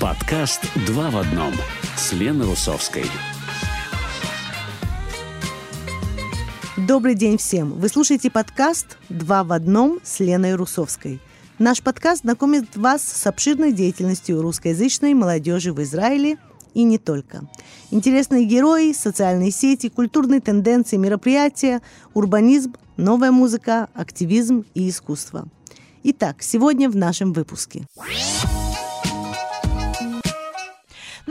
Подкаст «Два в одном» с Леной Русовской. Добрый день всем! Вы слушаете подкаст «Два в одном» с Леной Русовской. Наш подкаст знакомит вас с обширной деятельностью русскоязычной молодежи в Израиле и не только. Интересные герои, социальные сети, культурные тенденции, мероприятия, урбанизм, новая музыка, активизм и искусство. Итак, сегодня в нашем выпуске.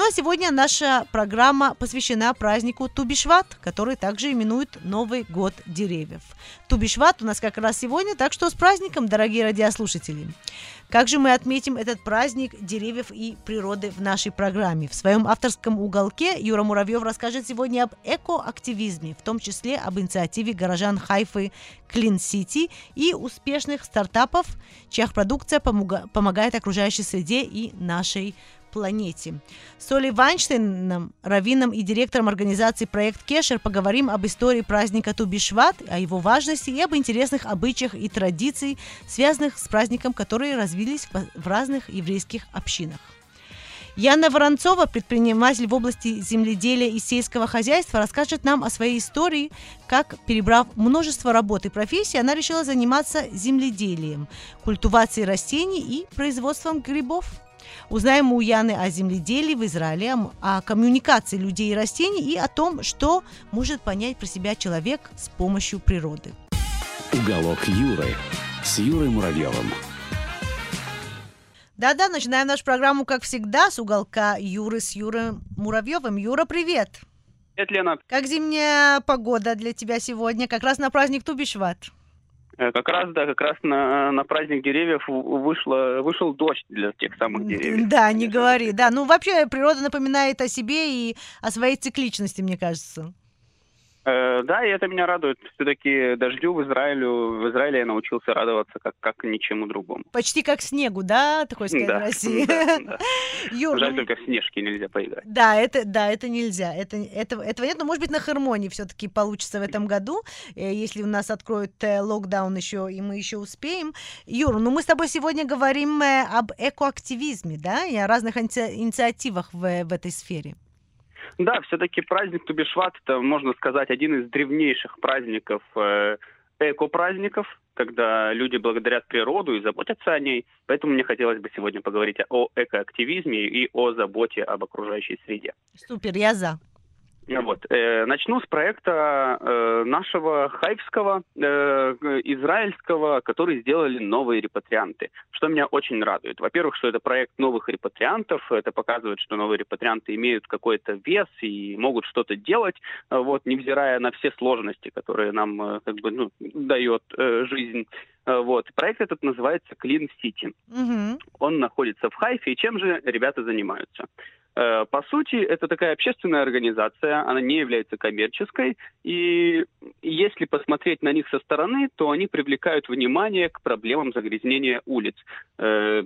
А сегодня наша программа посвящена празднику Тубишват, который также именуют Новый год деревьев. Тубишват у нас как раз сегодня, так что с праздником, дорогие радиослушатели. Как же мы отметим этот праздник деревьев и природы в нашей программе? В своем авторском уголке Юра Муравьев расскажет сегодня об экоактивизме, в том числе об инициативе горожан Хайфы Clean City и успешных стартапов, чья продукция помогает окружающей среде и нашей планете. С Олей Вайнштейном, раввином и директором организации «Проект Кешер» поговорим об истории праздника Тубишват, о его важности и об интересных обычаях и традициях, связанных с праздником, которые развились в разных еврейских общинах. Яна Воронцова, предприниматель в области земледелия и сельского хозяйства, расскажет нам о своей истории, как, перебрав множество работ и профессий, она решила заниматься земледелием, культивацией растений и производством грибов. Узнаем у Яны о земледелии в Израиле, о коммуникации людей и растений и о том, что может понять про себя человек с помощью природы. Уголок Юры с Юрой Муравьевым. Да-да, начинаем нашу программу, как всегда, с уголка Юры с Юрой Муравьевым. Юра, привет! Привет, Лена. Как зимняя погода для тебя сегодня? Как раз на праздник Тубишват. Э, как раз, да, как раз на, на праздник деревьев вышло, вышел дождь для тех самых деревьев. Да, не говори, да. Ну, вообще, природа напоминает о себе и о своей цикличности, мне кажется. Э, да, и это меня радует. Все-таки дождю в Израиле, в Израиле я научился радоваться как, как ничему другому. Почти как снегу, да, такой сказать, да, в России? Да, да. Юр, Жаль, ну, только в снежки нельзя поиграть. Да, это, да, это нельзя. Это, это, этого нет, но, может быть, на Хармонии все-таки получится в этом году, э, если у нас откроют э, локдаун еще, и мы еще успеем. Юр, ну мы с тобой сегодня говорим об экоактивизме, да, и о разных инициативах в, в этой сфере. Да, все-таки праздник Тубишват это, можно сказать, один из древнейших праздников, э, эко-праздников, когда люди благодарят природу и заботятся о ней. Поэтому мне хотелось бы сегодня поговорить о экоактивизме и о заботе об окружающей среде. Супер, я за. Вот. Э, начну с проекта э, нашего хайфского, э, израильского, который сделали новые репатрианты. Что меня очень радует. Во-первых, что это проект новых репатриантов. Это показывает, что новые репатрианты имеют какой-то вес и могут что-то делать, вот, невзирая на все сложности, которые нам э, как бы, ну, дает э, жизнь. Э, вот. Проект этот называется Clean City. Угу. Он находится в Хайфе. И чем же ребята занимаются? Э, по сути, это такая общественная организация, она не является коммерческой, и если посмотреть на них со стороны, то они привлекают внимание к проблемам загрязнения улиц. Э,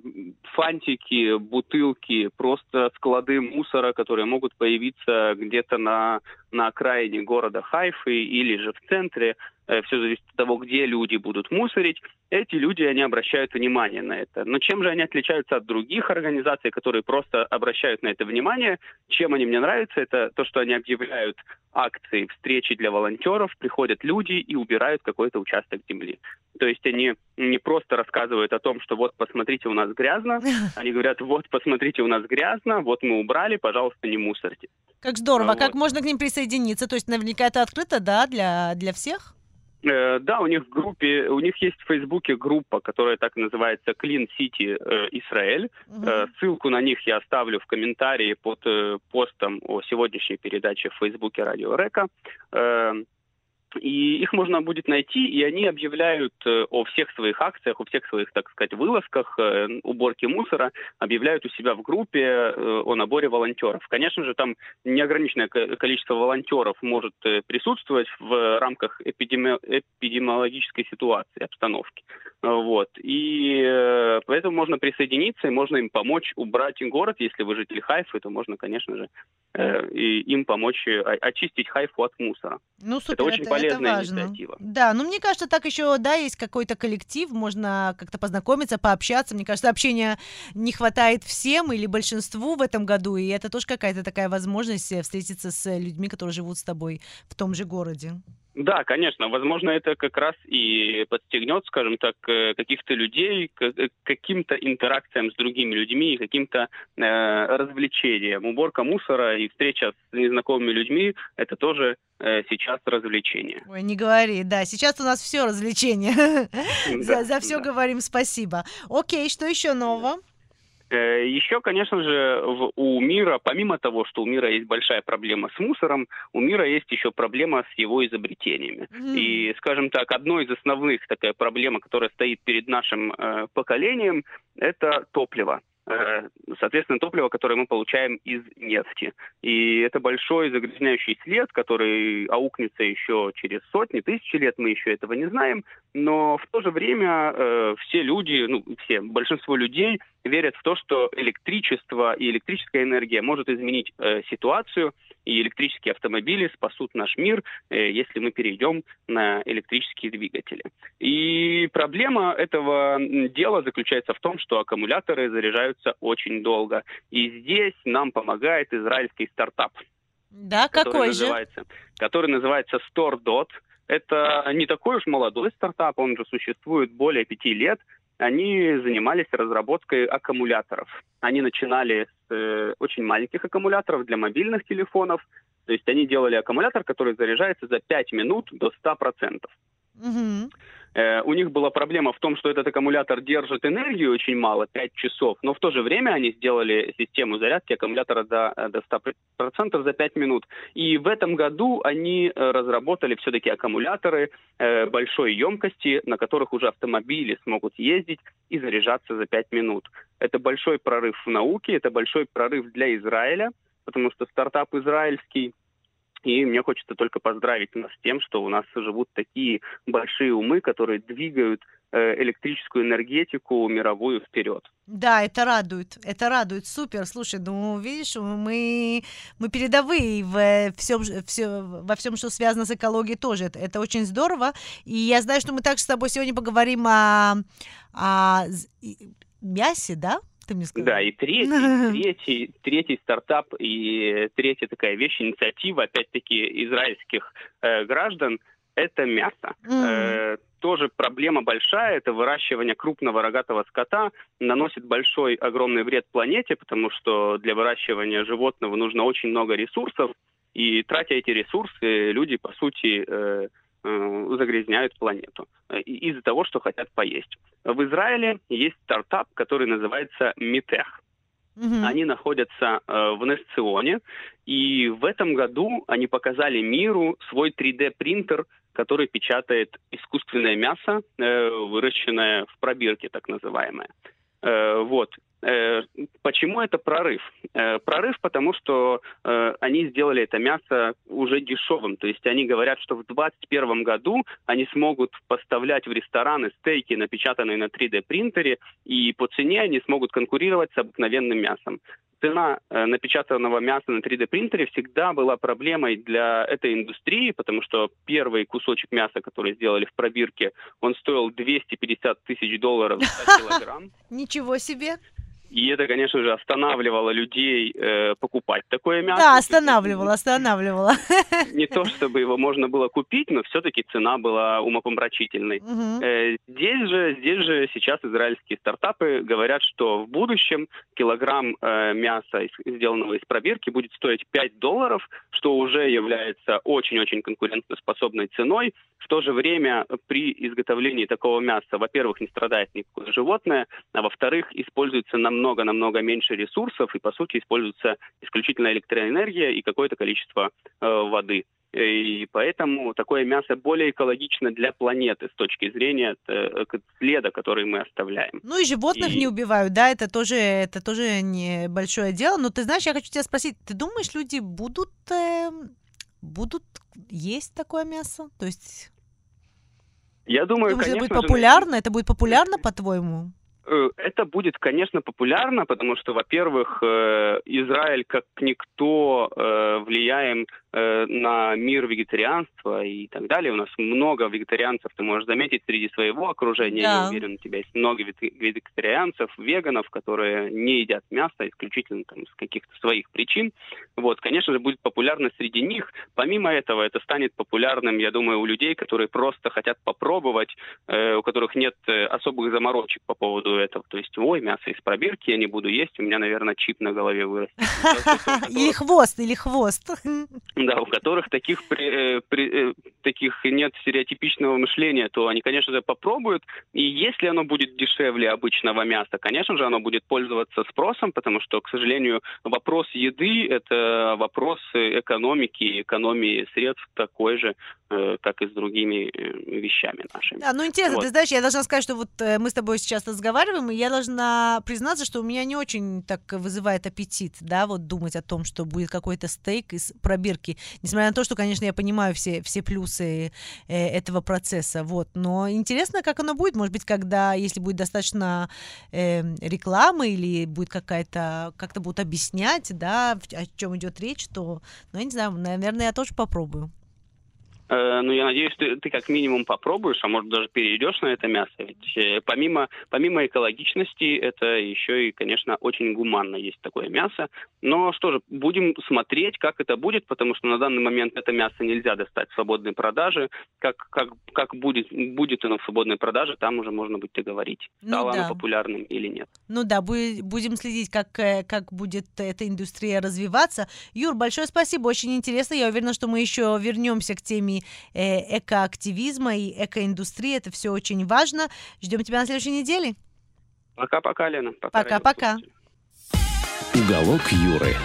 фантики, бутылки, просто склады мусора, которые могут появиться где-то на, на окраине города Хайфы или же в центре, все зависит от того, где люди будут мусорить, эти люди, они обращают внимание на это. Но чем же они отличаются от других организаций, которые просто обращают на это внимание? Чем они мне нравятся? Это то, что они объявляют акции, встречи для волонтеров, приходят люди и убирают какой-то участок земли. То есть они не просто рассказывают о том, что вот посмотрите, у нас грязно, они говорят, вот посмотрите, у нас грязно, вот мы убрали, пожалуйста, не мусорьте. Как здорово. А Как вот. можно к ним присоединиться? То есть наверняка это открыто, да, для, для всех? Э, Да, у них в группе, у них есть в Фейсбуке группа, которая так и называется Clean City э, Израиль. Мгм. Э, Ссылку на них я оставлю в комментарии под постом о сегодняшней передаче в Фейсбуке Радио Река. И их можно будет найти, и они объявляют э, о всех своих акциях, о всех своих, так сказать, вылазках, э, уборке мусора, объявляют у себя в группе э, о наборе волонтеров. Конечно же, там неограниченное ко- количество волонтеров может присутствовать в рамках эпидеми- эпидемиологической ситуации, обстановки. Вот. И поэтому можно присоединиться, и можно им помочь убрать город. Если вы житель Хайфы, то можно, конечно же, им помочь очистить Хайфу от мусора. Ну, супер. очень полезно. Полезная важно. инициатива. Да, ну мне кажется, так еще, да, есть какой-то коллектив, можно как-то познакомиться, пообщаться. Мне кажется, общения не хватает всем или большинству в этом году, и это тоже какая-то такая возможность э, встретиться с людьми, которые живут с тобой в том же городе. Да, конечно. Возможно, это как раз и подстегнет, скажем так, э, каких-то людей к э, каким-то интеракциям с другими людьми, каким-то э, развлечениям. Уборка мусора и встреча с незнакомыми людьми – это тоже э, сейчас развлечение. Ой, не говори, да, сейчас у нас все развлечение. За, все говорим спасибо. Окей, что еще нового? Э, Еще, конечно же, у мира, помимо того, что у мира есть большая проблема с мусором, у мира есть еще проблема с его изобретениями. Мгм. И, скажем так, одной из основных такая проблема, которая стоит перед нашим э, поколением, это топливо. Э, Соответственно, топливо, которое мы получаем из нефти. И это большой загрязняющий след, который аукнется еще через сотни, тысячи лет, мы еще этого не знаем. Но в то же время э, все люди, ну, все, большинство людей верят в то, что электричество и электрическая энергия может изменить э, ситуацию, и электрические автомобили спасут наш мир, э, если мы перейдем на электрические двигатели. И проблема этого дела заключается в том, что аккумуляторы заряжаются очень долго. И здесь нам помогает израильский стартап Да, который какой же? называется, который называется StoreDot. Это не такой уж молодой стартап, он же существует более пяти лет. Они занимались разработкой аккумуляторов. Они начинали с э, очень маленьких аккумуляторов для мобильных телефонов. То есть они делали аккумулятор, который заряжается за 5 минут до 100%. Мгм. Э, у них была проблема в том, что этот аккумулятор держит энергию очень мало, 5 часов, но в то же время они сделали систему зарядки аккумулятора до, э, до 100% за 5 минут. И в этом году они э, разработали все-таки аккумуляторы большой емкости, на которых уже автомобили смогут ездить и заряжаться за 5 минут. Это большой прорыв в науке, это большой прорыв для Израиля, потому что стартап израильский, и мне хочется только поздравить нас с тем, что у нас живут такие большие умы, которые двигают э, электрическую энергетику мировую вперед. Да, это радует, это радует, супер. Слушай, ну видишь, мы мы передовые в всем, все, во всем, что связано с экологией тоже. Это, это очень здорово. И я знаю, что мы также с тобой сегодня поговорим о, о мясе, да? Ты мне сказал? Да, и третий, третий, третий стартап и третья такая вещь, инициатива, опять-таки, израильских э, граждан, это мясо. М. Э, тоже проблема большая, это выращивание крупного рогатого скота наносит большой, огромный вред планете, потому что для выращивания животного нужно очень много ресурсов, и тратя эти ресурсы, люди, по сути, э, загрязняют планету э, из-за того, что хотят поесть. В Израиле есть стартап, который называется Митех. Мгм. Они находятся э, в Несционе, и в этом году они показали миру свой 3D-принтер, который печатает искусственное мясо, э, выращенное в пробирке, так называемое. Э, вот. Э, почему это прорыв? Э, прорыв, потому что э, они сделали это мясо уже дешевым. То есть они говорят, что в 2021 году они смогут поставлять в рестораны стейки, напечатанные на 3D-принтере, и по цене они смогут конкурировать с обыкновенным мясом. Цена напечатанного мяса на 3D-принтере всегда была проблемой для этой индустрии, потому что первый кусочек мяса, который сделали в пробирке, он стоил 250 тысяч долларов за килограмм. Ничего себе. И это, конечно же, останавливало людей э, покупать такое мясо. Да, останавливала, останавливала. Не то, чтобы его можно было купить, но все-таки цена была умопомрачительной. Мгм. Э, Здесь же, здесь же сейчас израильские стартапы говорят, что в будущем килограмм э, мяса, сделанного из пробирки, будет стоить 5 долларов, что уже является очень-очень конкурентоспособной ценой. В то же время при изготовлении такого мяса, во-первых, не страдает никакое животное, а во-вторых, используется намного-намного меньше ресурсов и, по сути, используется исключительно электроэнергия и какое-то количество э, воды. И поэтому такое мясо более экологично для планеты с точки зрения э, следа, который мы оставляем. Ну и животных И- не убивают, да, это тоже, это тоже небольшое дело. Но ты знаешь, я хочу тебя спросить, ты думаешь, люди будут, эм, будут есть такое мясо? То есть, Я думаю, думаешь, это конечно будет же, популярно? Это будет популярно, по-твоему? Э, Это будет, конечно, популярно, потому что, во-первых, э, Израиль как никто э, влияем э, на мир вегетарианства и так далее. У нас много вегетарианцев, ты можешь заметить, среди своего окружения. Да. Я уверен, у тебя есть много вегетарианцев, веганов, которые не едят мясо исключительно там, с каких-то своих причин. Вот, конечно же, будет популярность среди них. Помимо этого, это станет популярным, я думаю, у людей, которые просто хотят попробовать, э, у которых нет э, особых заморочек по поводу этого. То есть, ой, мясо из пробирки я не буду есть, у меня, наверное, чип на голове вырастет. Или хвост, или хвост. Да, у которых таких, при, э, при, э, таких нет стереотипичного мышления, то они, конечно же, попробуют. И если оно будет дешевле обычного мяса, конечно же, оно будет пользоваться спросом, потому что, к сожалению, вопрос еды – это вопрос экономики, экономии средств такой же, э, как и с другими вещами нашими. Да, ну интересно, вот. ты знаешь, я должна сказать, что вот мы с тобой сейчас разговариваем, и я должна признаться, что у меня не очень так вызывает аппетит, да, вот думать о том, что будет какой-то стейк из пробирки, несмотря на то, что, конечно, я понимаю все, все плюсы э, этого процесса, вот, но интересно, как оно будет, может быть, когда, если будет достаточно э, рекламы или будет какая-то, как-то будут объяснять, да, о чем идет речь, то, ну, я не знаю, наверное, я тоже попробую. Э, ну, я надеюсь, ты, ты как минимум попробуешь, а может даже перейдешь на это мясо. Ведь э, помимо, помимо экологичности, это еще и, конечно, очень гуманно есть такое мясо. Но что же, будем смотреть, как это будет, потому что на данный момент это мясо нельзя достать в свободной продаже. Как, как, как будет, будет оно в свободной продаже, там уже можно будет договорить, стало ну, да. оно популярным или нет. Ну да, будем следить, как, э, как будет эта индустрия развиваться. Юр, большое спасибо, очень интересно. Я уверена, что мы еще вернемся к теме э, экоактивизма и экоиндустрии. Это все очень важно. Ждем тебя на следующей неделе. Пока-пока, Лена. Пока-пока. Уголок Юры.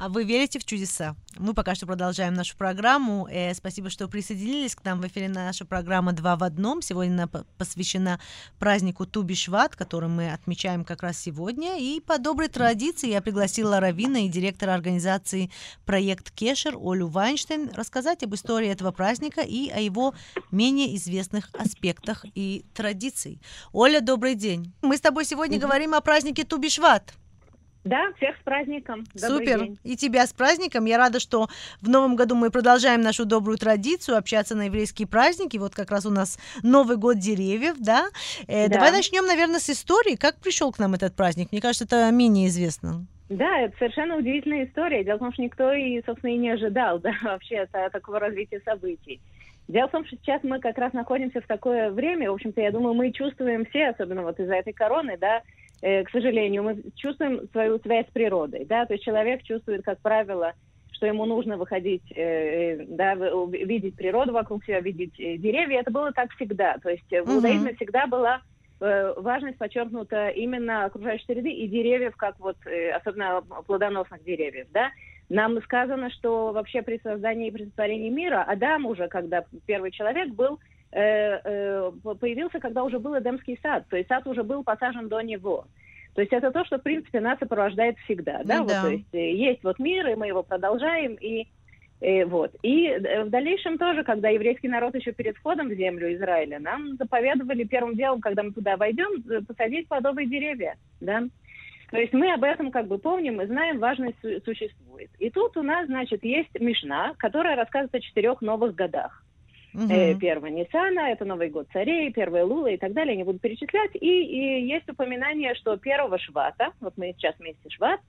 А вы верите в чудеса? Мы пока что продолжаем нашу программу. Э, спасибо, что присоединились к нам. В эфире наша программа «Два в одном». Сегодня она посвящена празднику Тубишват, который мы отмечаем как раз сегодня. И по доброй традиции я пригласила Равина и директора организации «Проект Кешер» Олю Вайнштейн рассказать об истории этого праздника и о его менее известных аспектах и традиций. Оля, добрый день. Мы с тобой сегодня mm-hmm. говорим о празднике Тубишват. Да, всех с праздником. Добрый Супер. День. И тебя с праздником. Я рада, что в новом году мы продолжаем нашу добрую традицию общаться на еврейские праздники. Вот как раз у нас Новый год деревьев, да? Э, да. Давай начнем, наверное, с истории. Как пришел к нам этот праздник? Мне кажется, это менее известно. Да, это совершенно удивительная история. Дело в том, что никто и, собственно, и не ожидал, да, вообще такого развития событий. Дело в том, что сейчас мы как раз находимся в такое время, в общем-то, я думаю, мы чувствуем все, особенно вот из-за этой короны, да, Э, к сожалению, мы чувствуем свою связь с природой, да, то есть человек чувствует, как правило, что ему нужно выходить, э, да, видеть природу вокруг себя, видеть э, деревья. Это было так всегда. То есть в иудаизме всегда была важность подчеркнута именно окружающей среды и деревьев, как вот, особенно плодоносных деревьев, да. Нам сказано, что вообще при создании и при сотворении мира Адам уже, когда первый человек был, Э, э, появился, когда уже был Эдемский сад, то есть сад уже был посажен до него. То есть это то, что, в принципе, нас сопровождает всегда, да, ну, вот, да. то есть э, есть вот мир, и мы его продолжаем, и, и вот. И в дальнейшем тоже, когда еврейский народ еще перед входом в землю Израиля, нам заповедовали первым делом, когда мы туда войдем, посадить плодовые деревья, да. То есть мы об этом как бы помним и знаем, важность существует. И тут у нас, значит, есть Мишна, которая рассказывает о четырех новых годах. Угу. Э, Ниссана, это Новый год царей, первая Лула и так далее, не буду перечислять. И, и есть упоминание, что первого Швата, вот мы сейчас вместе Шват,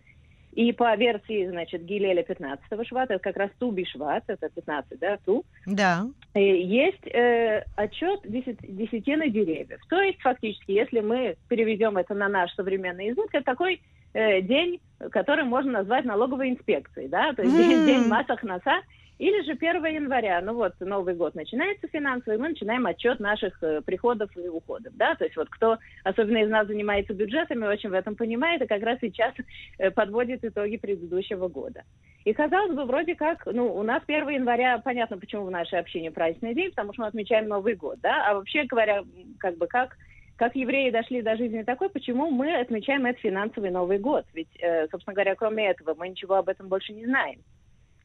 и по версии, значит, Гилеля 15-го Швата, это как раз Туби Шват, это 15, да, Ту. Да. Э, есть э, отчет десят, десятины деревьев. То есть, фактически, если мы переведем это на наш современный язык, это такой э, день, который можно назвать налоговой инспекцией, да, то есть mm. день, день масок носа, или же 1 января, ну вот Новый год начинается финансовый, мы начинаем отчет наших э, приходов и уходов, да, то есть вот кто, особенно из нас занимается бюджетами, очень в этом понимает, и как раз сейчас э, подводит итоги предыдущего года. И казалось бы, вроде как, ну, у нас 1 января, понятно, почему в нашей общине праздничный день, потому что мы отмечаем Новый год, да, а вообще говоря, как бы как как евреи дошли до жизни такой, почему мы отмечаем этот финансовый Новый год? Ведь, э, собственно говоря, кроме этого, мы ничего об этом больше не знаем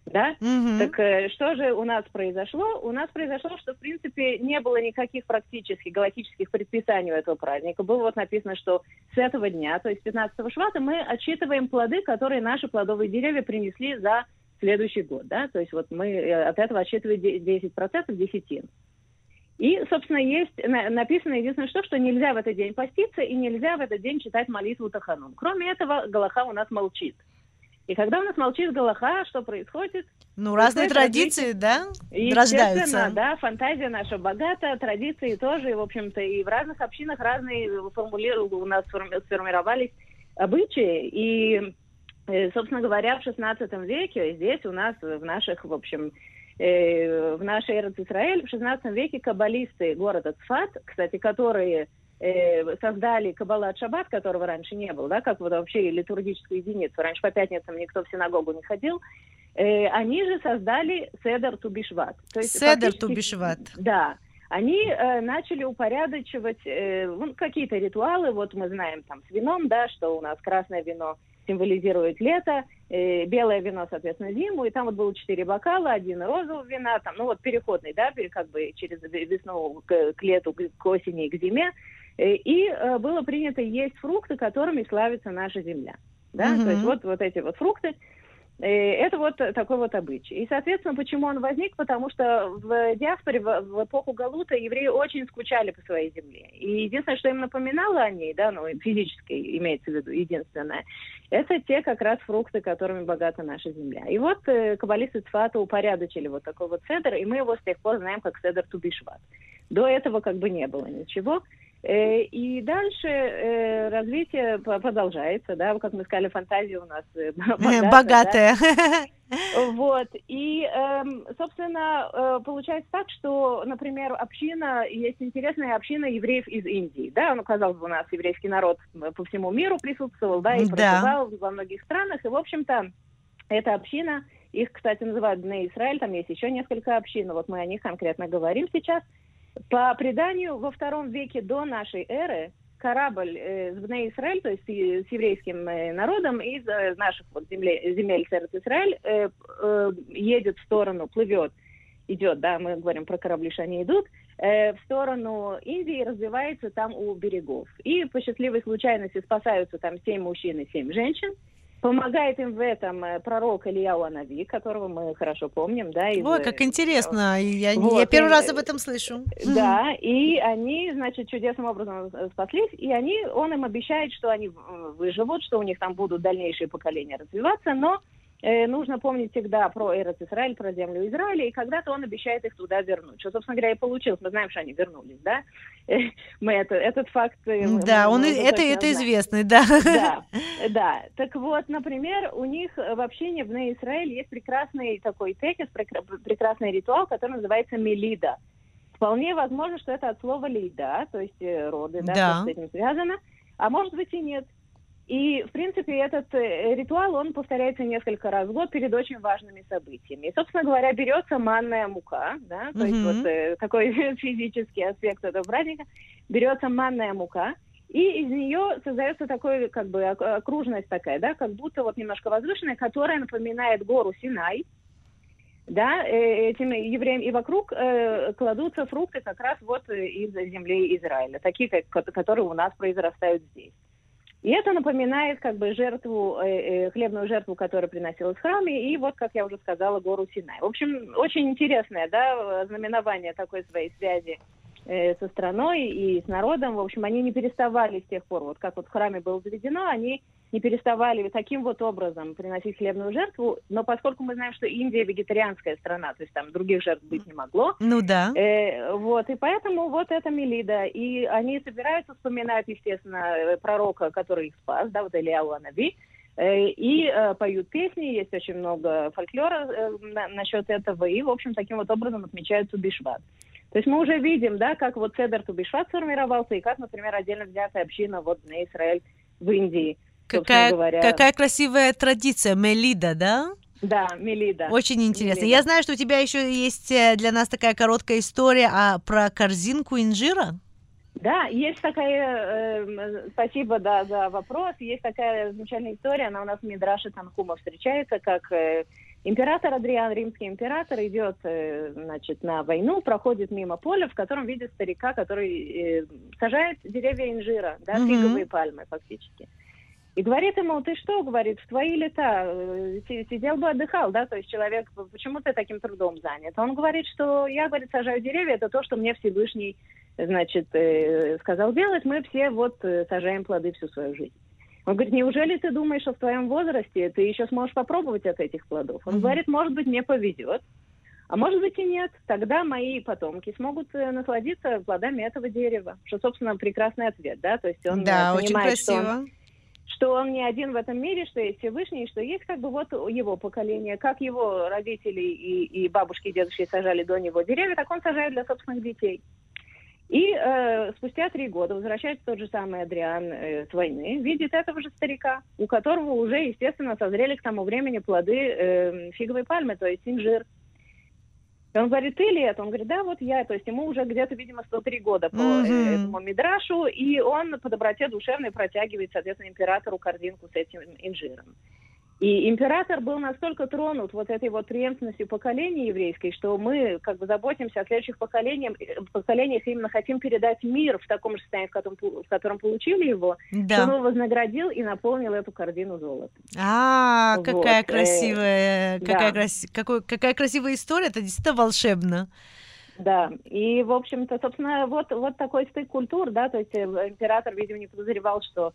да? Угу. Так э, что же у нас произошло? У нас произошло, что, в принципе, не было никаких практически галактических предписаний у этого праздника. Было вот написано, что с этого дня, то есть 15 швата, мы отчитываем плоды, которые наши плодовые деревья принесли за следующий год, да, то есть вот мы э, от этого отсчитываем 10% десятин. И, собственно, есть написано единственное что, что нельзя в этот день поститься и нельзя в этот день читать молитву Таханум. Кроме этого, Галаха у нас молчит. И когда у нас молчит Галаха, что происходит? Ну, разные традиции, да, рождаются. да, фантазия наша богата, традиции тоже, и, в общем-то, и в разных общинах разные формулировки у нас сформировались обычаи, и, э, собственно говоря, в 16 веке здесь у нас в наших, в общем, э, в нашей Эрц Израиль в 16 веке каббалисты города Цфат, кстати, которые э, создали Каббала Шаббат, которого раньше не было, да, как вот вообще литургическую единицу. Раньше по пятницам никто в синагогу не ходил. Э, они же создали Седер Тубишват. То есть Седер Тубишват. Да. Они э, начали упорядочивать э, ну, какие-то ритуалы. Вот мы знаем там с вином, да, что у нас красное вино символизирует лето, э, белое вино, соответственно, зиму, и там вот было четыре бокала, один розового вина, там, ну вот переходный, да, как бы через весну к, к лету, к осени и к зиме, и э, было принято есть фрукты, которыми славится наша земля. Да? Mm-hmm. То есть вот, вот эти вот фрукты, э, это вот такой вот обычай. И, соответственно, почему он возник? Потому что в диаспоре, в, эпоху Галута, евреи очень скучали по своей земле. И единственное, что им напоминало о ней, да, ну, физически имеется в виду, единственное, это те как раз фрукты, которыми богата наша земля. И вот э, каббалисты Цфата упорядочили вот такой вот седр, и мы его с тех пор знаем как седр Тубишват. До этого как бы не было ничего. Э, и дальше э, развитие продолжается, да, как мы сказали, фантазия у нас э, богатая. богатая. Да? Вот. И, эм, собственно, получается так, что, например, община, есть интересная община евреев из Индии, да, ну, казалось бы, у нас еврейский народ по всему миру присутствовал, да, и проживал да. во многих странах, и, в общем-то, эта община, их, кстати, называют Бне Израиль, там есть еще несколько общин, вот мы о них конкретно говорим сейчас – по преданию, во втором веке до нашей эры корабль э, с Бней Израиль, то есть с еврейским э, народом из э, наших вот земле, земель Церет Израиль, э, э, едет в сторону, плывет, идет, да, мы говорим про корабли, что они идут, э, в сторону Индии, развивается там у берегов. И по счастливой случайности спасаются там семь мужчин и семь женщин, Помогает им в этом э, пророк Илья Уанави, которого мы хорошо помним, да. Из... Ой, как интересно, я, вот, я первый и, раз об этом слышу. Да, и они, значит, чудесным образом спаслись, и они, он им обещает, что они выживут, что у них там будут дальнейшие поколения развиваться, но э, нужно помнить всегда про Эрец Израиль, про землю Израиля, и когда-то он обещает их туда вернуть. Что, собственно говоря, и получилось. Мы знаем, что они вернулись, да? Мы это, этот факт... Э, да, он, это, это известный, да. Да, да. Так вот, например, у них в общине в Израиль есть прекрасный такой текст, прекрасный ритуал, который называется Мелида. Вполне возможно, что это от слова лида, то есть э, роды, да, да. с этим связано. А может быть и нет. И, в принципе, этот э, ритуал, он повторяется несколько раз в год перед очень важными событиями. И, собственно говоря, берется манная мука, да, то mm-hmm. есть вот э, такой физический аспект этого праздника, берется манная мука, и из нее создается такой, как бы, окружность такая, да, как будто вот немножко возвышенная, которая напоминает гору Синай, да, э, этим евреям, и вокруг э, кладутся фрукты как раз вот из земли Израиля, такие, как, которые у нас произрастают здесь. И это напоминает как бы жертву, э, э, хлебную жертву, которая приносилась в храме, и вот, как я уже сказала, гору Синай. В общем, очень интересное, да, знаменование такой своей связи э, со страной и с народом. В общем, они не переставали с тех пор, вот как вот в храме было заведено, они не переставали таким вот образом приносить хлебную жертву, но поскольку мы знаем, что Индия вегетарианская страна, то есть там других жертв быть не могло. Ну да. Э, вот, и поэтому вот это Мелида. И они собираются, вспоминать, естественно, пророка, который их спас, да, вот Ильяу Анаби, э, и э, поют песни, есть очень много фольклора э, на, насчет этого, и, в общем, таким вот образом отмечают Тубишват. То есть мы уже видим, да, как вот Седер Тубишват сформировался, и как, например, отдельно взятая община вот на Израиль в Индии – Какая, говоря. какая красивая традиция, Мелида, да? Да, Мелида. Очень интересно. Мелида. Я знаю, что у тебя еще есть э, для нас такая короткая история а, про корзинку инжира. Да, есть такая, э, спасибо да, за вопрос, есть такая замечательная история, она у нас в Мидраше Танхума встречается, как э, император Адриан, римский император, идет э, значит, на войну, проходит мимо поля, в котором видит старика, который э, сажает деревья инжира, да, фиговые mm-hmm. пальмы фактически. И говорит ему, ты что, говорит, в твои лета э, сидел бы отдыхал, да, то есть человек, почему ты таким трудом занят? Он говорит, что я, говорит, сажаю деревья, это то, что мне Всевышний, значит, э, сказал делать, мы все вот э, сажаем плоды всю свою жизнь. Он говорит, неужели ты думаешь, что в твоем возрасте ты еще сможешь попробовать от этих плодов? Он mm-hmm. говорит, может быть, мне повезет, а может быть и нет. Тогда мои потомки смогут насладиться плодами этого дерева. Что, собственно, прекрасный ответ, да? То есть он да, понимает, очень красиво. что он что он не один в этом мире, что есть Всевышний, что есть как бы вот его поколение, как его родители и, и бабушки и дедушки сажали до него деревья, так он сажает для собственных детей. И э, спустя три года возвращается тот же самый Адриан э, с войны, видит этого же старика, у которого уже, естественно, созрели к тому времени плоды э, фиговой пальмы, то есть инжир. И он говорит, ты ли это? Он говорит, да, вот я. То есть ему уже где-то, видимо, 103 года по mm-hmm. этому мидрашу, и он по доброте душевной протягивает, соответственно, императору корзинку с этим инжиром. И император был настолько тронут вот этой вот преемственностью поколений еврейской, что мы как бы заботимся о следующих поколениях, поколениях именно хотим передать мир в таком же состоянии, в котором, в котором получили его, да. что он его вознаградил и наполнил эту корзину золотом. А, вот. какая красивая, какая, да. краси, какой, какая красивая история, это действительно волшебно. Да, и, в общем-то, собственно, вот, вот такой стык культур, да, то есть э, император, видимо, не подозревал, что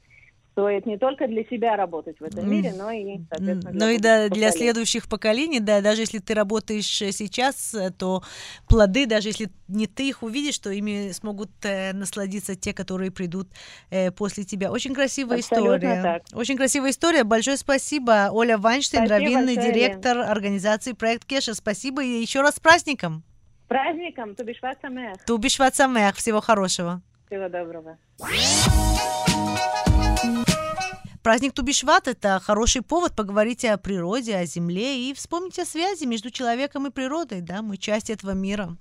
стоит не только для себя работать в этом мире, но и, соответственно, для, но и да, для следующих поколений, да, даже если ты работаешь э, сейчас, э, то плоды, даже если не ты их увидишь, то ими смогут э, насладиться те, которые придут э, после тебя. Очень красивая Абсолютно история. Так. Очень красивая история. Большое спасибо, Оля Вайнштейн, раввинный директор организации Проект Кеша. Спасибо и еще раз с праздником. Праздником, Тубишват Самех. Тубишват Самех. Всего хорошего. Всего доброго. Праздник Тубишват – это хороший повод поговорить о природе, о земле и вспомнить о связи между человеком и природой. Да, мы часть этого мира.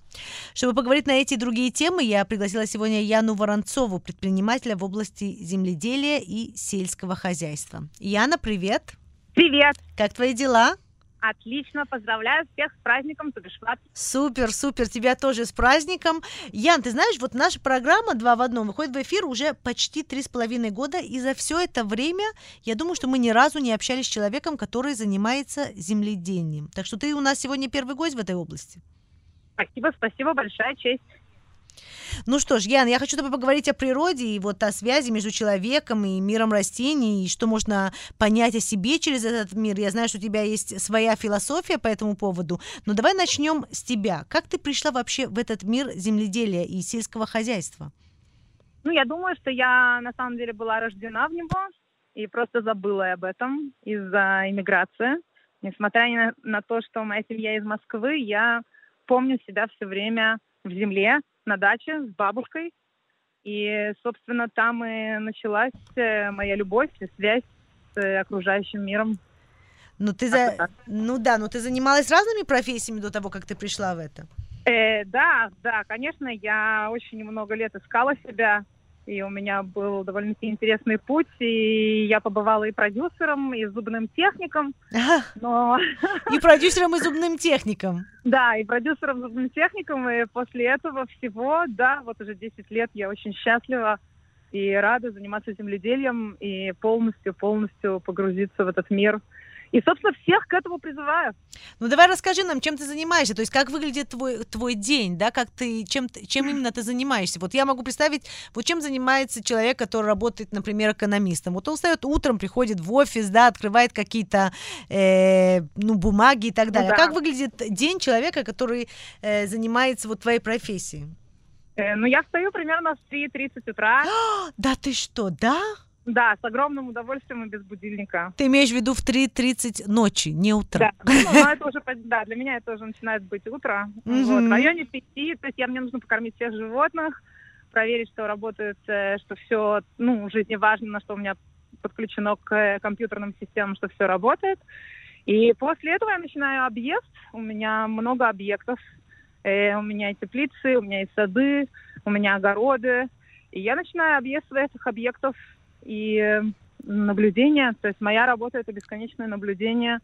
Чтобы поговорить на эти и другие темы, я пригласила сегодня Яну Воронцову, предпринимателя в области земледелия и сельского хозяйства. Яна, привет! Привет! Как твои дела? Отлично, поздравляю всех с праздником Тубишват. Супер, супер, тебя тоже с праздником. Ян, ты знаешь, вот наша программа «Два в одном» выходит в эфир уже почти три с половиной года, и за все это время я думаю, что мы ни разу не общались с человеком, который занимается земледением. Так что ты у нас сегодня первый гость в этой области. Спасибо, спасибо, большая честь. Ну что ж, Ян, я хочу с тобой поговорить о природе и вот о связи между человеком и миром растений, и что можно понять о себе через этот мир. Я знаю, что у тебя есть своя философия по этому поводу, но давай начнем с тебя. Как ты пришла вообще в этот мир земледелия и сельского хозяйства? Ну, я думаю, что я на самом деле была рождена в него и просто забыла об этом из-за иммиграции. Несмотря на, на то, что моя семья из Москвы, я помню себя все время в земле, на даче с бабушкой. И, собственно, там и началась э, моя любовь и связь с э, окружающим миром. Ну, ты за... ну да, но ты занималась разными профессиями до того, как ты пришла в это? Э, да, да, конечно, я очень много лет искала себя и у меня был довольно-таки интересный путь, и я побывала и продюсером, и зубным техником, но... И продюсером, и зубным техником. Да, и продюсером, зубным техником, и после этого всего, да, вот уже 10 лет я очень счастлива и рада заниматься земледелием и полностью-полностью погрузиться в этот мир – и, собственно, всех к этому призываю. Ну, давай расскажи нам, чем ты занимаешься, то есть как выглядит твой, твой день, да, как ты, чем, чем именно ты занимаешься. Вот я могу представить, вот чем занимается человек, который работает, например, экономистом. Вот он встает утром, приходит в офис, да, открывает какие-то, э, ну, бумаги и так ну далее. Ну, да. Как выглядит день человека, который э, занимается вот твоей профессией? Э, ну, я встаю примерно в 3.30 утра. да ты что, да? Да, с огромным удовольствием и без будильника. Ты имеешь в виду в 3.30 ночи, не утро? Да, ну, ну, это уже, да, для меня это уже начинает быть утро. Вот, в районе 5, то есть я, мне нужно покормить всех животных, проверить, что работает, э, что все, ну, в жизни важно, что у меня подключено к э, компьютерным системам, что все работает. И после этого я начинаю объезд. У меня много объектов. Э, у меня и теплицы, у меня и сады, у меня огороды. И я начинаю объезд этих объектов и наблюдение. То есть моя работа это бесконечное наблюдение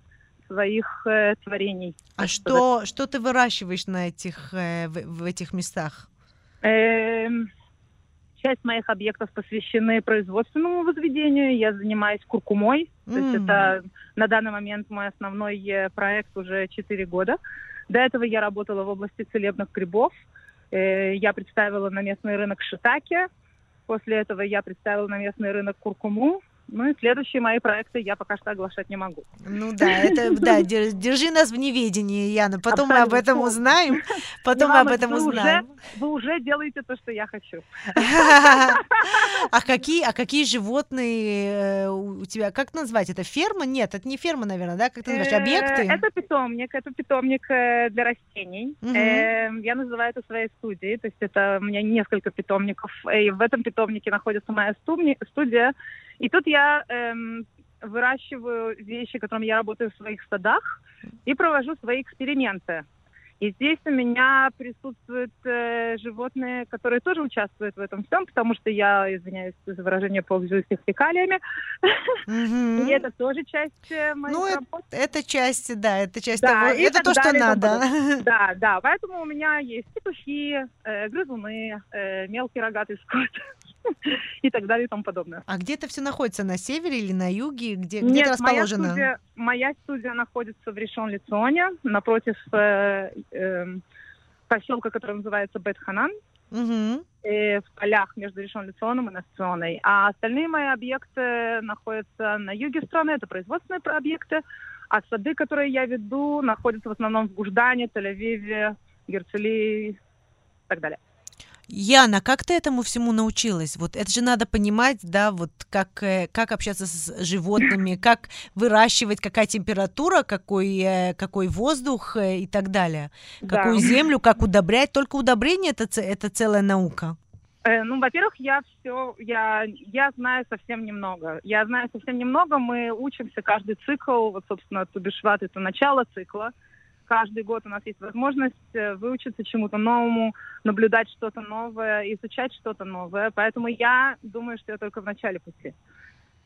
своих э, творений. А что, что ты выращиваешь на этих, э, в, в этих местах? Э, часть моих объектов посвящены производственному возведению. Я занимаюсь куркумой. Mm. То есть это на данный момент мой основной э, проект уже 4 года. До этого я работала в области целебных грибов. Э, я представила на местный рынок шитаки. После этого я представила на местный рынок куркуму. Ну и следующие мои проекты я пока что оглашать не могу. Ну да, это да, держи нас в неведении, Яна. Потом Абсолютно. мы об этом узнаем. Потом мы об этом вы узнаем. Уже, вы уже делаете то, что я хочу. А какие, а какие животные э, у тебя? Как назвать это? Ферма? Нет, это не ферма, наверное, да? Как ты называешь? Э, Объекты? Это питомник. Это питомник э, для растений. Эм, я называю это своей студией. То есть это у меня несколько питомников. И в этом питомнике находится моя студия и тут я эм, выращиваю вещи, которыми я работаю в своих садах, и провожу свои эксперименты. И здесь у меня присутствуют э, животные, которые тоже участвуют в этом всем, потому что я, извиняюсь за выражение, пользуюсь их фекалиями. И это тоже часть э, моей ну, работы. Это часть, да, это часть того, это то, что надо. Да, да, поэтому у меня есть петухи, э, грызуны, э, мелкий рогатый скот. и так далее и тому подобное. А где это все находится? На севере или на юге? Где, где Нет, это расположено? Моя студия, моя студия находится в решон лицоне напротив э, э, поселка, который называется Бетханан. Угу. в полях между решон лицоном и Насционой. А остальные мои объекты находятся на юге страны, это производственные объекты, а сады, которые я веду, находятся в основном в Гуждане, Тель-Авиве, Герцелии и так далее. Яна, как ты этому всему научилась? Вот это же надо понимать, да, вот как, э, как общаться с животными, как выращивать, какая температура, какой, э, какой воздух э, и так далее. Да. Какую землю, как удобрять. Только удобрение это, это целая наука. Ну, во-первых, я все, я, я знаю совсем немного. Я знаю совсем немного. Мы учимся каждый цикл. Вот, собственно, Тубишват — это начало цикла каждый год у нас есть возможность э, выучиться чему-то новому, наблюдать что-то новое, изучать что-то новое. Поэтому я думаю, что я только в начале пути.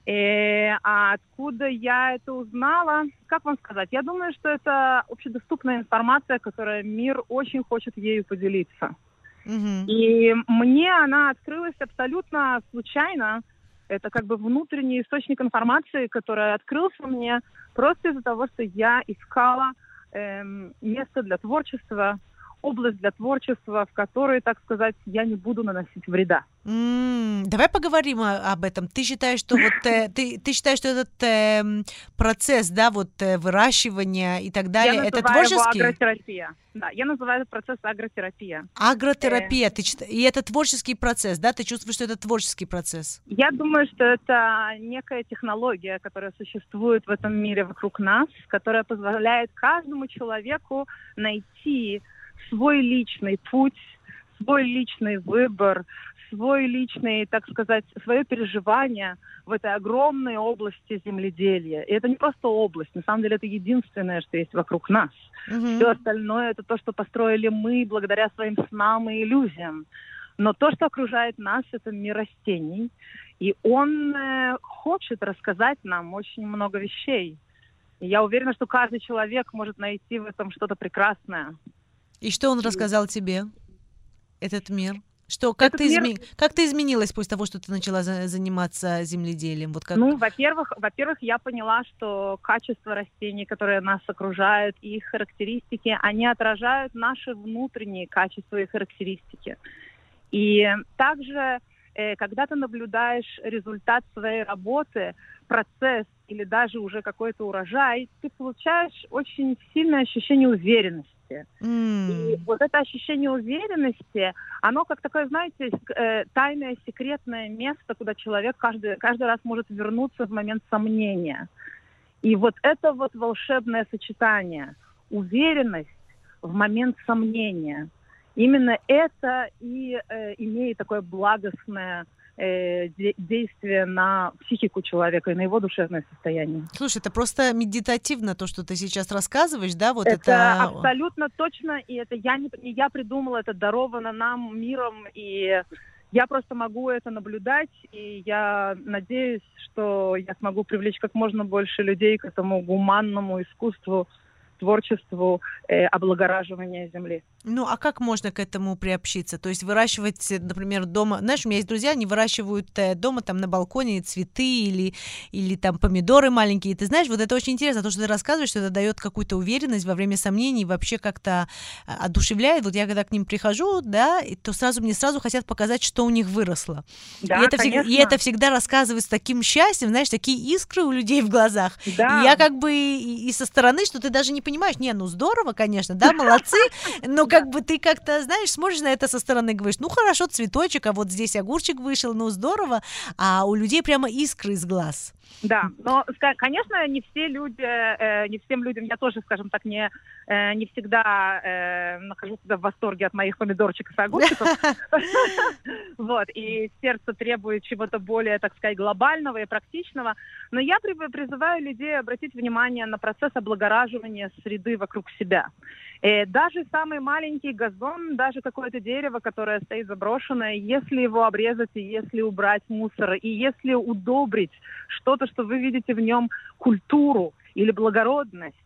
И, э, а откуда я это узнала? Как вам сказать? Я думаю, что это общедоступная информация, которая мир очень хочет ею поделиться. Mm-hmm. И мне она открылась абсолютно случайно. Это как бы внутренний источник информации, который открылся мне просто из-за того, что я искала место для творчества, область для творчества, в которой, так сказать, я не буду наносить вреда. Mm, давай поговорим об этом. Ты считаешь, что вот э, ты, ты считаешь, что этот э, процесс, да, вот э, выращивания и так далее, я это творческий? Его агротерапия. Да, я называю этот процесс агротерапия. Агротерапия, э... ты и это творческий процесс, да? Ты чувствуешь, что это творческий процесс? Я думаю, что это некая технология, которая существует в этом мире вокруг нас, которая позволяет каждому человеку найти свой личный путь, свой личный выбор, свой личный, так сказать, свое переживание в этой огромной области земледелия. И это не просто область, на самом деле это единственное, что есть вокруг нас. Mm-hmm. Все остальное это то, что построили мы благодаря своим снам и иллюзиям. Но то, что окружает нас, это мир растений. И он э, хочет рассказать нам очень много вещей. И я уверена, что каждый человек может найти в этом что-то прекрасное. И что он рассказал тебе, этот мир? Что, как, ты мир... изме... как ты изменилась после того, что ты начала за... заниматься земледелием? Вот как... Ну, во-первых, во-первых, я поняла, что качество растений, которые нас окружают, и их характеристики, они отражают наши внутренние качества и характеристики. И также, э, когда ты наблюдаешь результат своей работы, процесс или даже уже какой-то урожай, ты получаешь очень сильное ощущение уверенности уверенности. Mm. И вот это ощущение уверенности, оно как такое, знаете, э, тайное, секретное место, куда человек каждый, каждый раз может вернуться в момент сомнения. И вот это вот волшебное сочетание. Уверенность в момент сомнения. Именно это и э, имеет такое благостное э, действие на психику человека и на его душевное состояние. Слушай, это просто медитативно то, что ты сейчас рассказываешь, да? Вот это, это... абсолютно точно, и это я не, не я придумала, это даровано нам миром, и я просто могу это наблюдать, и я надеюсь, что я смогу привлечь как можно больше людей к этому гуманному искусству творчеству э, облагораживания земли. Ну, а как можно к этому приобщиться? То есть выращивать, например, дома... Знаешь, у меня есть друзья, они выращивают э, дома там на балконе цветы или, или там помидоры маленькие. Ты знаешь, вот это очень интересно, то, что ты рассказываешь, что это дает какую-то уверенность во время сомнений, вообще как-то а, одушевляет. Вот я когда к ним прихожу, да, то сразу мне сразу хотят показать, что у них выросло. Да, и, это всегда, и это всегда рассказывает с таким счастьем, знаешь, такие искры у людей в глазах. Да. И я как бы и, и со стороны, что ты даже не понимаешь, не, ну здорово, конечно, да, молодцы, но как бы ты как-то, знаешь, смотришь на это со стороны говоришь, ну хорошо, цветочек, а вот здесь огурчик вышел, ну здорово, а у людей прямо искры из глаз. Да, но, конечно, не все люди, э, не всем людям, я тоже, скажем так, не, э, не всегда э, нахожу себя в восторге от моих помидорчиков и огурчиков. Вот, и сердце требует чего-то более, так сказать, глобального и практичного. Но я при- призываю людей обратить внимание на процесс облагораживания среды вокруг себя. Э, Даже самый маленький газон, даже какое-то дерево, которое стоит заброшенное, если его обрезать, и если убрать мусор, и если удобрить что-то, что вы видите в нем культуру или благородность,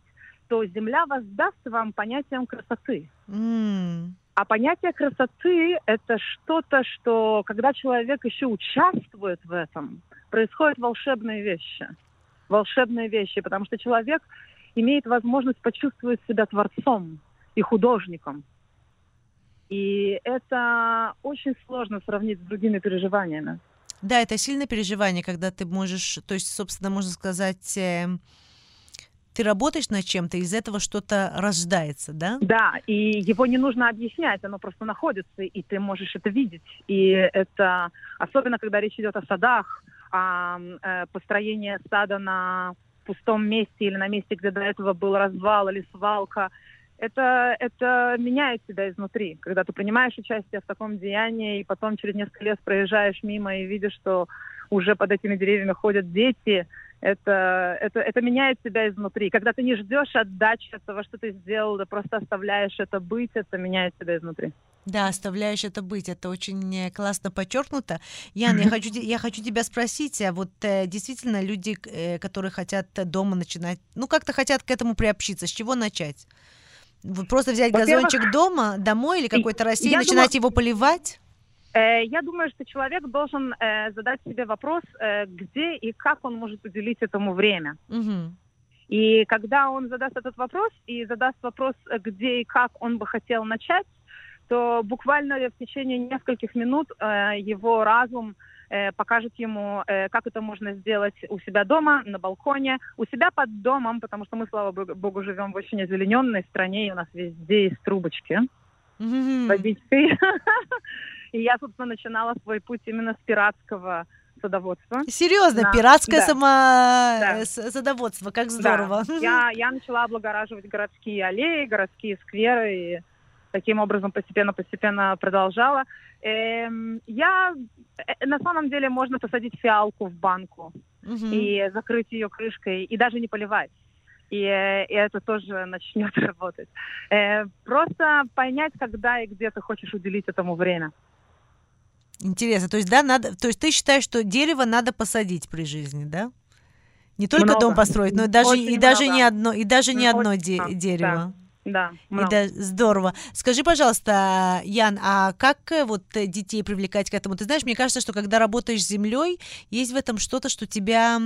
то земля воздаст вам понятием красоты. М. А понятие красоты – это что-то, что, когда человек еще участвует в этом, происходят волшебные вещи. Волшебные вещи, потому что человек имеет возможность почувствовать себя творцом и художником. И это очень сложно сравнить с другими переживаниями. Да, это сильное переживание, когда ты можешь, то есть, собственно, можно сказать, э, ты работаешь над чем-то, из этого что-то рождается, да? Да, и его не нужно объяснять, оно просто находится, и ты можешь это видеть. И это особенно, когда речь идет о садах, о э, построении сада на пустом месте или на месте, где до этого был развал или свалка. Это, это меняет тебя изнутри, когда ты принимаешь участие в таком деянии, и потом через несколько лет проезжаешь мимо и видишь, что уже под этими деревьями ходят дети, это, это, это меняет тебя изнутри. Когда ты не ждешь отдачи от того, что ты сделал, ты просто оставляешь это быть, это меняет тебя изнутри. Да, оставляешь это быть, это очень э, классно подчеркнуто. Ян, я хочу, я хочу тебя спросить, а вот э, действительно люди, э, которые хотят дома начинать, ну как-то хотят к этому приобщиться, с чего начать? Просто взять газончик дома, домой или какой-то растение, начинать его поливать? Э, Я думаю, что человек должен э, задать себе вопрос, э, где и как он может уделить этому время. Мгм. И когда он задаст этот вопрос и задаст вопрос, где и как он бы хотел начать, то буквально в течение нескольких минут э, его разум э, покажет ему, э, как это можно сделать у себя дома, на балконе, у себя под домом, потому что мы, слава богу, живем в очень озелененной стране, и у нас везде есть трубочки Мгм. водичкой. И я, собственно, начинала свой путь именно с пиратского садоводства. Серьезно, Да, пиратское да. само... Да. э, садоводство, как здорово. Да. Я, я начала облагораживать городские аллеи, городские скверы, и таким образом постепенно-постепенно продолжала. Эм, я, э, на самом деле, можно посадить фиалку в банку Мгм. и закрыть ее крышкой, и даже не поливать. И, э, и это тоже начнет работать. Э, просто понять, когда и где ты хочешь уделить этому время. Интересно, то есть, да, надо, то есть ты считаешь, что дерево надо посадить при жизни, да? Не только Много. дом построить, но и даже, Очень и даже много. не одно, и даже не одно де- много, дерево. Да, И много. да, здорово. Скажи, пожалуйста, Ян, а как э, вот э, детей привлекать к этому? Ты знаешь, мне кажется, что когда работаешь с землей, есть в этом что-то, что тебя,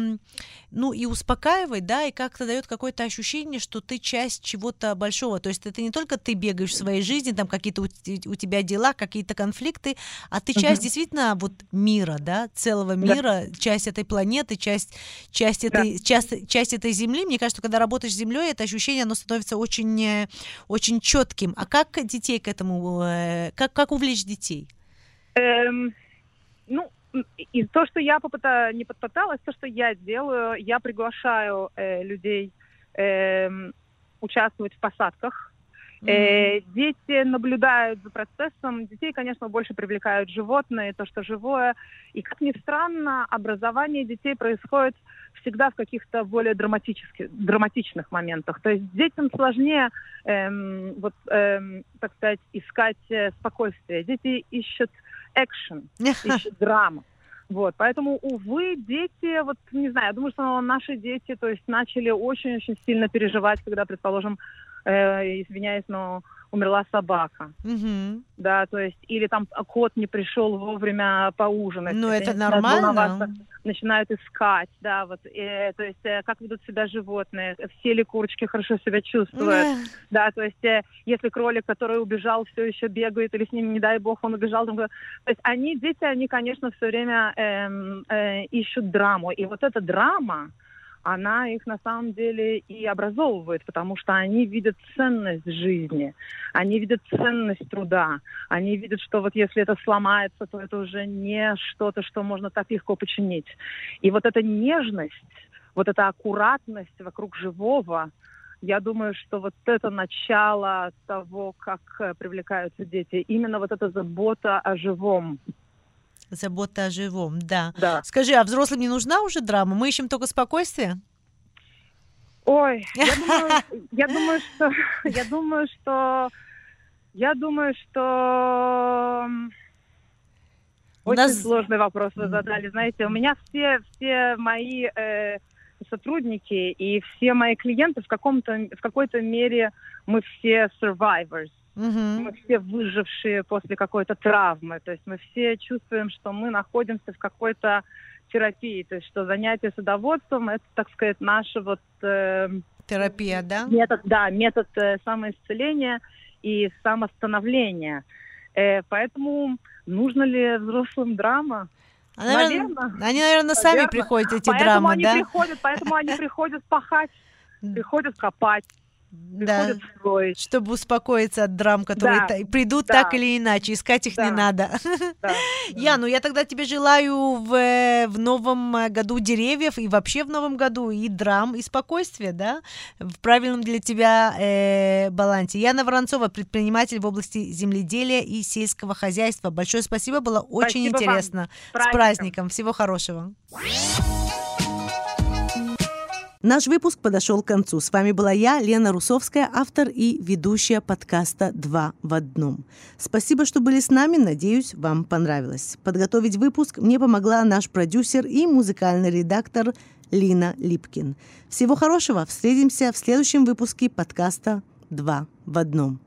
ну, и успокаивает, да, и как-то дает какое-то ощущение, что ты часть чего-то большого. То есть это не только ты бегаешь в своей жизни, там какие-то у, те- у тебя дела, какие-то конфликты, а ты часть Мгм. действительно вот мира, да, целого Да. мира, часть этой планеты, часть, часть, Да. этой, часть, часть этой земли. Мне кажется, когда работаешь с землей, это ощущение, оно становится очень, э, очень четким. А как детей к этому, э, как, как увлечь детей? Эм, ну, и то, что я попыта- не попыталась, то, что я делаю, я приглашаю э, людей эм, участвовать в посадках. Э, дети наблюдают за процессом. Детей, конечно, больше привлекают животные, то, что живое. И, как ни странно, образование детей происходит всегда в каких-то более драматических, драматичных моментах. То есть детям сложнее, эм, вот, эм, так сказать, искать э, спокойствие. Дети ищут экшен, ищут драму. Вот, поэтому, увы, дети, вот, не знаю, я думаю, что наши дети, то есть, начали очень-очень сильно переживать, когда, предположим, э, извиняюсь, но умерла собака. Мгм. Да, то есть, или там кот не пришел вовремя поужинать. Ну, это нормально. Начинают искать, да, вот, э, то есть, э, как ведут себя животные, все ли курочки хорошо себя чувствуют, Эх, да, то есть, э, если кролик, который убежал, все еще бегает, или с ним, не дай бог, он убежал, там, то есть, они, дети, они, конечно, все время эм, э, ищут драму, и вот эта драма, она их на самом деле и образовывает, потому что они видят ценность жизни, они видят ценность труда, они видят, что вот если это сломается, то это уже не что-то, что можно так легко починить. И вот эта нежность, вот эта аккуратность вокруг живого, я думаю, что вот это начало того, как э, привлекаются дети, именно вот эта забота о живом. Забота о живом, да. Да. Скажи, а взрослым не нужна уже драма? Мы ищем только спокойствие? Ой, я думаю, я думаю, что, я думаю, что, я думаю, что У очень нас- сложный вопрос вы задали. Знаете, у меня все, все мои э, сотрудники и все мои клиенты в каком-то, в какой-то мере мы все survivors. Мгм. Мы все выжившие после какой-то травмы. То есть мы все чувствуем, что мы находимся в какой-то терапии. То есть что занятие садоводством это, так сказать, наше вот э, Терапия, да? метод, да, метод э, самоисцеления и самостановления. Э, поэтому нужно ли взрослым драма? А, наверно- Наверно. Они, наверное, сами приходят, эти поэтому драмы, они да? приходят, поэтому они приходят пахать, приходят копать, Да. строить. Чтобы успокоиться от драм, которые Да, придут да. так или иначе, искать их не Да. надо. Да. Я, ну я тогда тебе желаю в, в новом э, году деревьев и вообще в новом году и драм, и спокойствия, да, в правильном для тебя э, балансе. Яна Воронцова, предприниматель в области земледелия и сельского хозяйства. Большое спасибо, было очень Спасибо вам. интересно. С праздником. праздником, всего хорошего. Наш выпуск подошел к концу. С вами была я, Лена Русовская, автор и ведущая подкаста «Два в одном». Спасибо, что были с нами. Надеюсь, вам понравилось. Подготовить выпуск мне помогла наш продюсер и музыкальный редактор Лина Липкин. Всего хорошего. Встретимся в следующем выпуске подкаста «Два в одном».